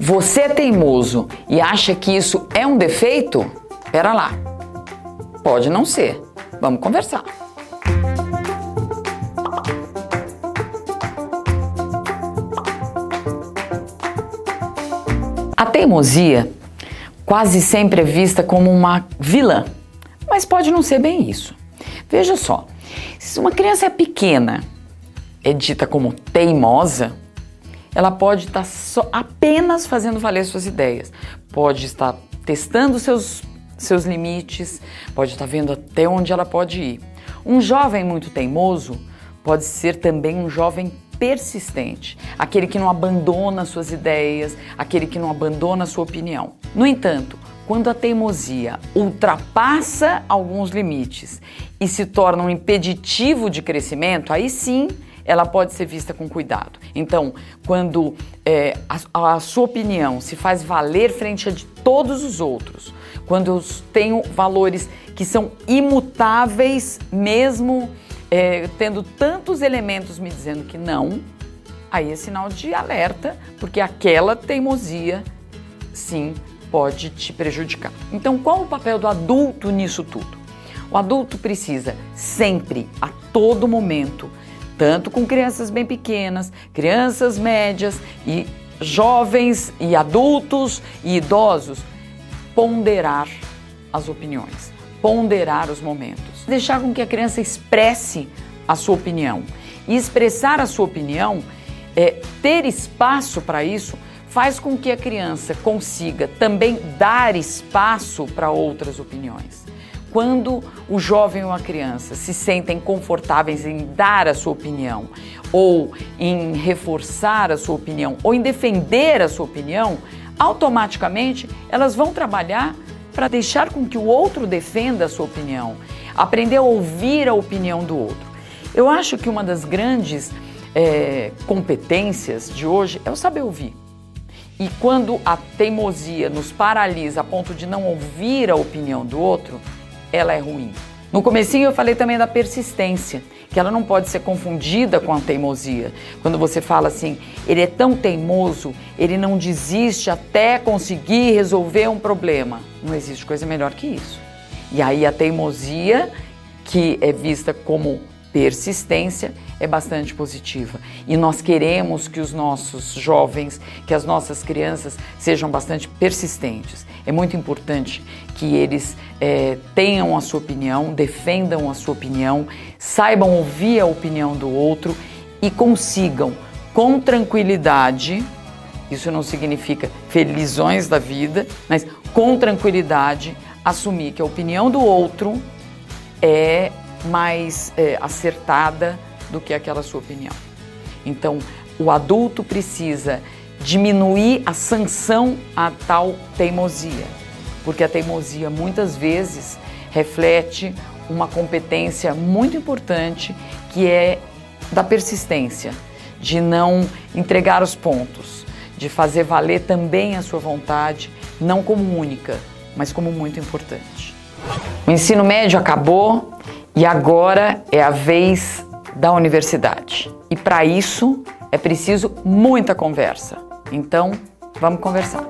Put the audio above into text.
Você é teimoso e acha que isso é um defeito? Pera lá. Pode não ser. Vamos conversar. A teimosia quase sempre é vista como uma vilã, mas pode não ser bem isso. Veja só, se uma criança é pequena, é dita como teimosa, ela pode estar só, apenas fazendo valer suas ideias, pode estar testando seus, seus limites, pode estar vendo até onde ela pode ir. Um jovem muito teimoso pode ser também um jovem persistente, aquele que não abandona suas ideias, aquele que não abandona sua opinião. No entanto, quando a teimosia ultrapassa alguns limites e se torna um impeditivo de crescimento, aí sim ela pode ser vista com cuidado. Então, quando é, a, a, sua opinião se faz valer frente a de todos os outros, quando eu tenho valores que são imutáveis, mesmo é, tendo tantos elementos me dizendo que não, aí é sinal de alerta, porque aquela teimosia, sim, pode te prejudicar. Então, qual o papel do adulto nisso tudo? O adulto precisa sempre, a todo momento, tanto com crianças bem pequenas, crianças médias e jovens e adultos e idosos, ponderar as opiniões, ponderar os momentos, deixar com que a criança expresse a sua opinião. E expressar a sua opinião, é, ter espaço para isso, faz com que a criança consiga também dar espaço para outras opiniões. Quando o jovem ou a criança se sentem confortáveis em dar a sua opinião, ou em reforçar a sua opinião, ou em defender a sua opinião, automaticamente elas vão trabalhar para deixar com que o outro defenda a sua opinião, aprender a ouvir a opinião do outro. Eu acho que uma das grandes é, competências de hoje é o saber ouvir. E quando a teimosia nos paralisa a ponto de não ouvir a opinião do outro, ela é ruim. No comecinho eu falei também da persistência, que ela não pode ser confundida com a teimosia. Quando você fala assim, ele é tão teimoso, ele não desiste até conseguir resolver um problema. Não existe coisa melhor que isso. E aí a teimosia, que é vista como persistência, é bastante positiva. E nós queremos que os nossos jovens, que as nossas crianças sejam bastante persistentes. É muito importante que eles é, tenham a sua opinião, defendam a sua opinião, saibam ouvir a opinião do outro e consigam, com tranquilidade, isso não significa felizões da vida, mas com tranquilidade, assumir que a opinião do outro é mais é, acertada do que aquela sua opinião. Então, o adulto precisa diminuir a sanção a tal teimosia, porque a teimosia muitas vezes reflete uma competência muito importante que é da persistência, de não entregar os pontos, de fazer valer também a sua vontade, não como única, mas como muito importante. O ensino médio acabou e agora é a vez da universidade. E para isso é preciso muita conversa. Então, vamos conversar.